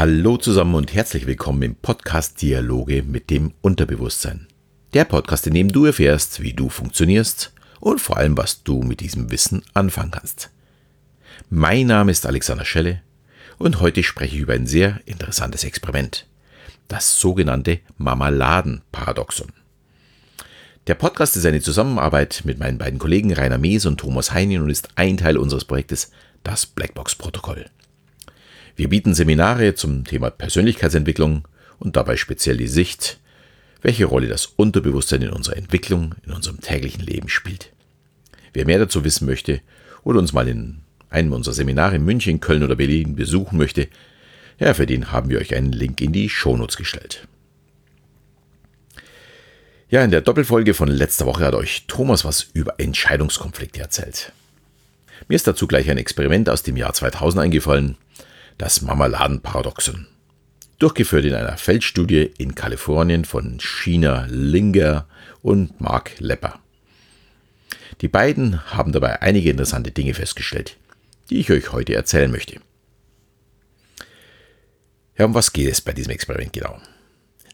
Hallo zusammen und herzlich willkommen im Podcast Dialoge mit dem Unterbewusstsein. Der Podcast, in dem du erfährst, wie du funktionierst und vor allem, was du mit diesem Wissen anfangen kannst. Mein Name ist Alexander Schelle und heute spreche ich über ein sehr interessantes Experiment. Das sogenannte Marmeladen-Paradoxon. Der Podcast ist eine Zusammenarbeit mit meinen beiden Kollegen Rainer Mees und Thomas Heinin und ist ein Teil unseres Projektes, das Blackbox-Protokoll. Wir bieten Seminare zum Thema Persönlichkeitsentwicklung und dabei speziell die Sicht, welche Rolle das Unterbewusstsein in unserer Entwicklung, in unserem täglichen Leben spielt. Wer mehr dazu wissen möchte oder uns mal in einem unserer Seminare in München, Köln oder Berlin besuchen möchte, ja, für den haben wir euch einen Link in die Shownotes gestellt. Ja, in der Doppelfolge von letzter Woche hat euch Thomas was über Entscheidungskonflikte erzählt. Mir ist dazu gleich ein Experiment aus dem Jahr 2000 eingefallen, das Marmeladenparadoxon. Durchgeführt in einer Feldstudie in Kalifornien von China Linger und Mark Lepper. Die beiden haben dabei einige interessante Dinge festgestellt, die ich euch heute erzählen möchte. Ja, um was geht es bei diesem Experiment genau?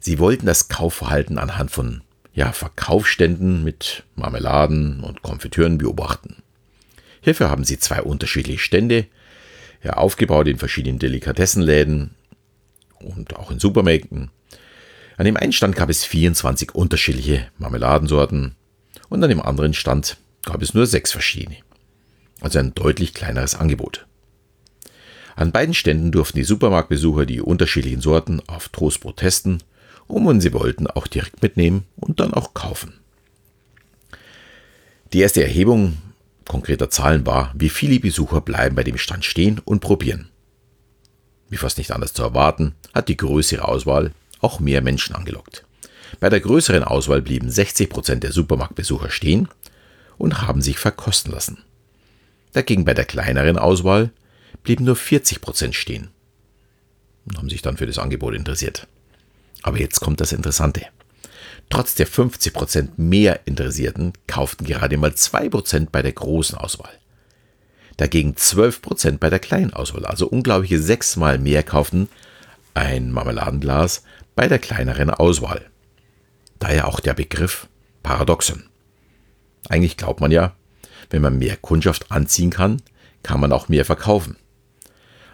Sie wollten das Kaufverhalten anhand von ja, Verkaufsständen mit Marmeladen und Konfitüren beobachten. Hierfür haben sie zwei unterschiedliche Stände ja, aufgebaut in verschiedenen Delikatessenläden und auch in Supermärkten. An dem einen Stand gab es 24 unterschiedliche Marmeladensorten und an dem anderen Stand gab es nur sechs verschiedene. Also ein deutlich kleineres Angebot. An beiden Ständen durften die Supermarktbesucher die unterschiedlichen Sorten auf Toastbrot testen und wenn sie wollten auch direkt mitnehmen und dann auch kaufen. Die erste Erhebung konkreter Zahlen war, wie viele Besucher bleiben bei dem Stand stehen und probieren. Wie fast nicht anders zu erwarten, hat die größere Auswahl auch mehr Menschen angelockt. Bei der größeren Auswahl blieben 60 Prozent der Supermarktbesucher stehen und haben sich verkosten lassen. Dagegen bei der kleineren Auswahl blieben nur 40 Prozent stehen und haben sich dann für das Angebot interessiert. Aber jetzt kommt das Interessante. Trotz der 50% mehr Interessierten kauften gerade mal 2% bei der großen Auswahl. Dagegen 12% bei der kleinen Auswahl, also unglaubliche sechsmal mehr kauften ein Marmeladenglas bei der kleineren Auswahl. Daher auch der Begriff Paradoxon. Eigentlich glaubt man ja, wenn man mehr Kundschaft anziehen kann, kann man auch mehr verkaufen.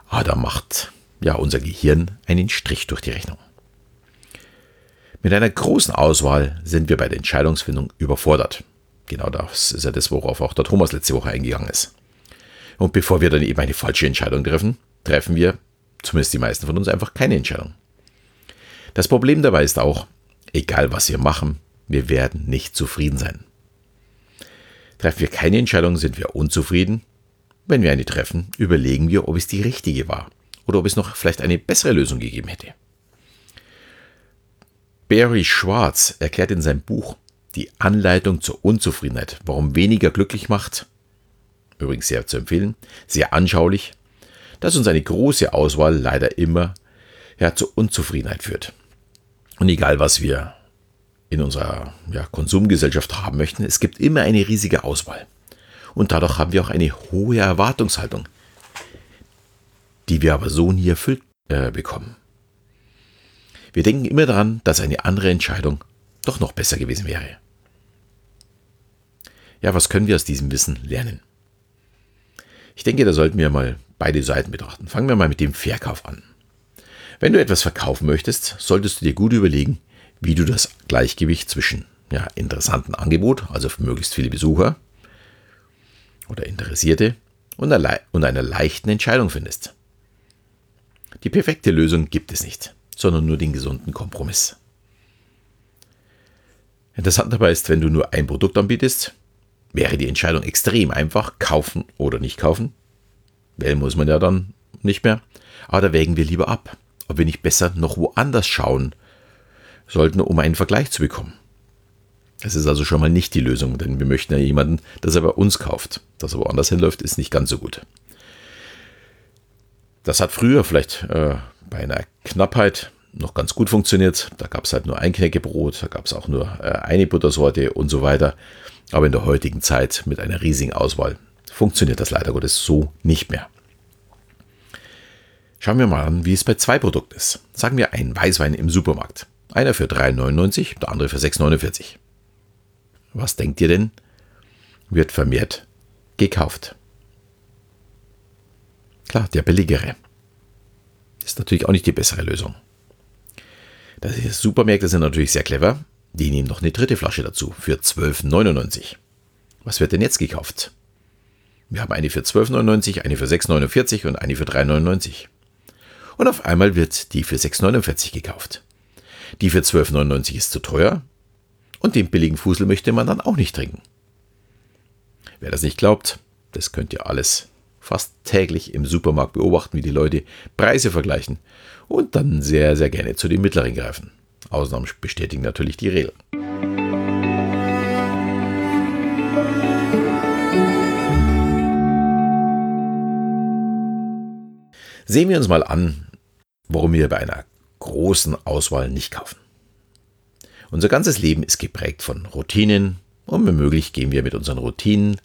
Aber da macht ja unser Gehirn einen Strich durch die Rechnung. Mit einer großen Auswahl sind wir bei der Entscheidungsfindung überfordert. Genau das ist ja das, worauf auch der Thomas letzte Woche eingegangen ist. Und bevor wir dann eben eine falsche Entscheidung treffen, treffen wir, zumindest die meisten von uns, einfach keine Entscheidung. Das Problem dabei ist auch, egal was wir machen, wir werden nicht zufrieden sein. Treffen wir keine Entscheidung, sind wir unzufrieden. Wenn wir eine treffen, überlegen wir, ob es die richtige war oder ob es noch vielleicht eine bessere Lösung gegeben hätte. Barry Schwartz erklärt in seinem Buch Die Anleitung zur Unzufriedenheit, warum weniger glücklich macht, übrigens sehr zu empfehlen, sehr anschaulich, dass uns eine große Auswahl leider immer ja, zur Unzufriedenheit führt. Und egal, was wir in unserer ja, Konsumgesellschaft haben möchten, es gibt immer eine riesige Auswahl. Und dadurch haben wir auch eine hohe Erwartungshaltung, die wir aber so nie erfüllt äh, bekommen. Wir denken immer daran, dass eine andere Entscheidung doch noch besser gewesen wäre. Ja, was können wir aus diesem Wissen lernen? Ich denke, da sollten wir mal beide Seiten betrachten. Fangen wir mal mit dem Verkauf an. Wenn du etwas verkaufen möchtest, solltest du dir gut überlegen, wie du das Gleichgewicht zwischen ja, interessanten Angebot, also für möglichst viele Besucher oder Interessierte, und einer leichten Entscheidung findest. Die perfekte Lösung gibt es nicht sondern nur den gesunden Kompromiss. Interessant dabei ist, wenn du nur ein Produkt anbietest, wäre die Entscheidung extrem einfach, kaufen oder nicht kaufen. Wählen muss man ja dann nicht mehr. Aber da wägen wir lieber ab, ob wir nicht besser noch woanders schauen sollten, um einen Vergleich zu bekommen. Das ist also schon mal nicht die Lösung, denn wir möchten ja jemanden, dass er bei uns kauft. Dass er woanders hinläuft, ist nicht ganz so gut. Das hat früher vielleicht äh, bei einer Knappheit noch ganz gut funktioniert. Da gab es halt nur ein Knäckebrot, da gab es auch nur äh, eine Buttersorte und so weiter. Aber in der heutigen Zeit mit einer riesigen Auswahl funktioniert das leider Gottes so nicht mehr. Schauen wir mal an, wie es bei zwei Produkten ist. Sagen wir ein Weißwein im Supermarkt. Einer für 3,99, der andere für 6,49. Was denkt ihr denn? Wird vermehrt gekauft. Klar, der billigere. Ist natürlich auch nicht die bessere Lösung. Das ist, Supermärkte sind natürlich sehr clever. Die nehmen noch eine dritte Flasche dazu für 12,99. Was wird denn jetzt gekauft? Wir haben eine für 12,99, eine für 6,49 und eine für 3,99. Und auf einmal wird die für 6,49 gekauft. Die für 12,99 ist zu teuer und den billigen Fusel möchte man dann auch nicht trinken. Wer das nicht glaubt, das könnt ihr alles fast täglich im Supermarkt beobachten, wie die Leute Preise vergleichen und dann sehr, sehr gerne zu den mittleren greifen. Ausnahmen bestätigen natürlich die Regel. Sehen wir uns mal an, warum wir bei einer großen Auswahl nicht kaufen. Unser ganzes Leben ist geprägt von Routinen und wenn möglich gehen wir mit unseren Routinen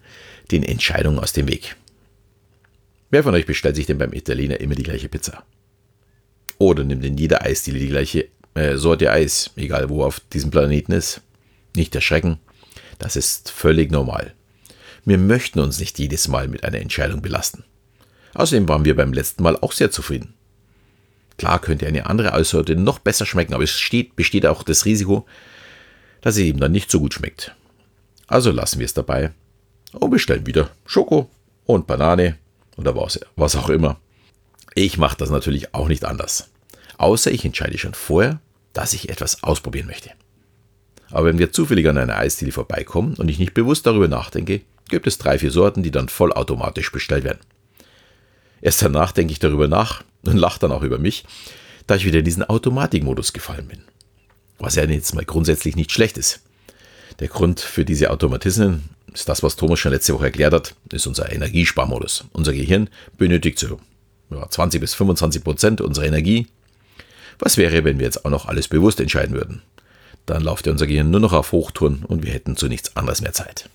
den Entscheidungen aus dem Weg. Wer von euch bestellt sich denn beim Italiener immer die gleiche Pizza? Oder nimmt in jeder Eisdiele die gleiche äh, Sorte Eis, egal wo auf diesem Planeten ist? Nicht erschrecken, das ist völlig normal. Wir möchten uns nicht jedes Mal mit einer Entscheidung belasten. Außerdem waren wir beim letzten Mal auch sehr zufrieden. Klar könnte eine andere Eissorte noch besser schmecken, aber es steht, besteht auch das Risiko, dass sie eben dann nicht so gut schmeckt. Also lassen wir es dabei und bestellen wieder Schoko und Banane oder was, was auch immer. Ich mache das natürlich auch nicht anders. Außer ich entscheide schon vorher, dass ich etwas ausprobieren möchte. Aber wenn wir zufällig an einer Eisdiele vorbeikommen und ich nicht bewusst darüber nachdenke, gibt es drei, vier Sorten, die dann vollautomatisch bestellt werden. Erst danach denke ich darüber nach und lache dann auch über mich, da ich wieder in diesen Automatikmodus gefallen bin. Was ja jetzt mal grundsätzlich nicht schlecht ist. Der Grund für diese Automatismen ist das, was Thomas schon letzte Woche erklärt hat, ist unser Energiesparmodus. Unser Gehirn benötigt so 20 bis 25 Prozent unserer Energie. Was wäre, wenn wir jetzt auch noch alles bewusst entscheiden würden? Dann läuft ja unser Gehirn nur noch auf Hochtouren und wir hätten zu nichts anderes mehr Zeit.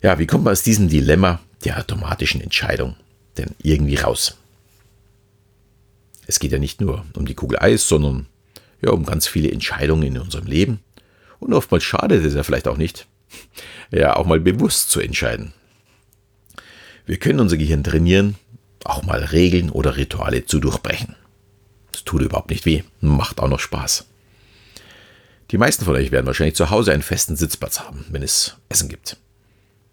Ja, wie kommt man aus diesem Dilemma der automatischen Entscheidung denn irgendwie raus? Es geht ja nicht nur um die Kugel Eis, sondern ja um ganz viele Entscheidungen in unserem Leben. Und oftmals schadet es ja vielleicht auch nicht, ja auch mal bewusst zu entscheiden. Wir können unser Gehirn trainieren, auch mal Regeln oder Rituale zu durchbrechen. Das tut überhaupt nicht weh, macht auch noch Spaß. Die meisten von euch werden wahrscheinlich zu Hause einen festen Sitzplatz haben, wenn es Essen gibt.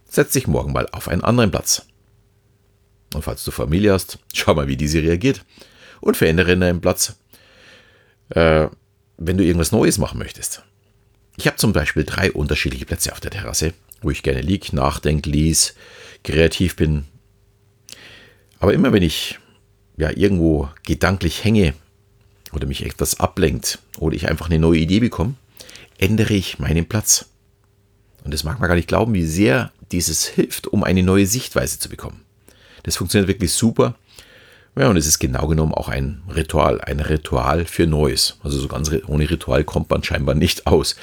Setz dich morgen mal auf einen anderen Platz. Und falls du Familie hast, schau mal, wie diese reagiert und verändere deinen Platz, äh, wenn du irgendwas Neues machen möchtest. Ich habe zum Beispiel drei unterschiedliche Plätze auf der Terrasse, wo ich gerne lieg, nachdenke, lies, kreativ bin. Aber immer wenn ich ja irgendwo gedanklich hänge oder mich etwas ablenkt oder ich einfach eine neue Idee bekomme, ändere ich meinen Platz. Und das mag man gar nicht glauben, wie sehr dieses hilft, um eine neue Sichtweise zu bekommen. Das funktioniert wirklich super. Ja, und es ist genau genommen auch ein Ritual, ein Ritual für Neues. Also so ganz ohne Ritual kommt man scheinbar nicht aus.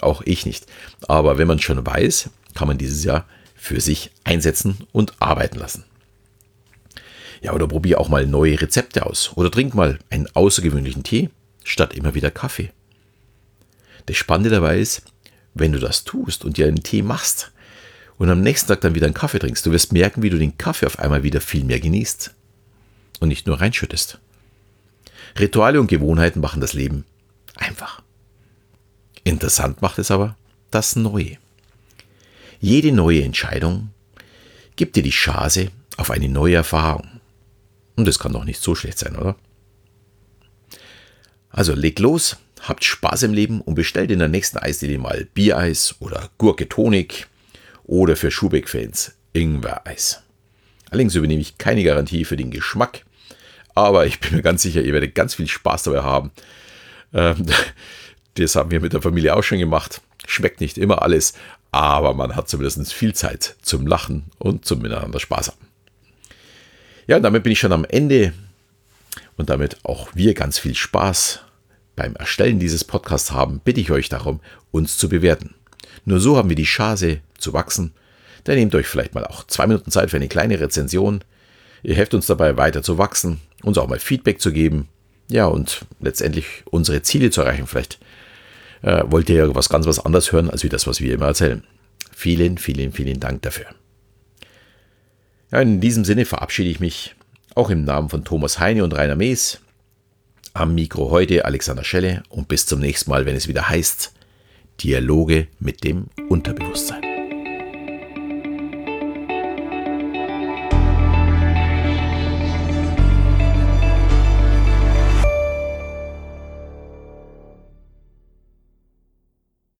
Auch ich nicht. Aber wenn man schon weiß, kann man dieses Jahr für sich einsetzen und arbeiten lassen. Ja, oder probier auch mal neue Rezepte aus. Oder trink mal einen außergewöhnlichen Tee statt immer wieder Kaffee. Das Spannende dabei ist, wenn du das tust und dir einen Tee machst und am nächsten Tag dann wieder einen Kaffee trinkst, du wirst merken, wie du den Kaffee auf einmal wieder viel mehr genießt und nicht nur reinschüttest. Rituale und Gewohnheiten machen das Leben einfach. Interessant macht es aber das Neue. Jede neue Entscheidung gibt dir die Chance auf eine neue Erfahrung. Und das kann doch nicht so schlecht sein, oder? Also leg los, habt Spaß im Leben und bestellt in der nächsten Eisdiele mal Biereis oder Gurke Tonik oder für Schubeck-Fans Ingwer-Eis. Allerdings übernehme ich keine Garantie für den Geschmack, aber ich bin mir ganz sicher, ihr werdet ganz viel Spaß dabei haben. Ähm, das haben wir mit der Familie auch schon gemacht. Schmeckt nicht immer alles, aber man hat zumindest viel Zeit zum Lachen und zum Miteinander Spaß haben. Ja, und damit bin ich schon am Ende und damit auch wir ganz viel Spaß beim Erstellen dieses Podcasts haben, bitte ich euch darum, uns zu bewerten. Nur so haben wir die Chance zu wachsen. Dann nehmt euch vielleicht mal auch zwei Minuten Zeit für eine kleine Rezension. Ihr helft uns dabei weiter zu wachsen, uns auch mal Feedback zu geben. Ja, und letztendlich unsere Ziele zu erreichen. Vielleicht äh, wollt ihr ja was ganz was anderes hören, als wie das, was wir immer erzählen. Vielen, vielen, vielen Dank dafür. Ja, in diesem Sinne verabschiede ich mich auch im Namen von Thomas Heine und Rainer Mees. Am Mikro heute Alexander Schelle und bis zum nächsten Mal, wenn es wieder heißt Dialoge mit dem Unterbewusstsein.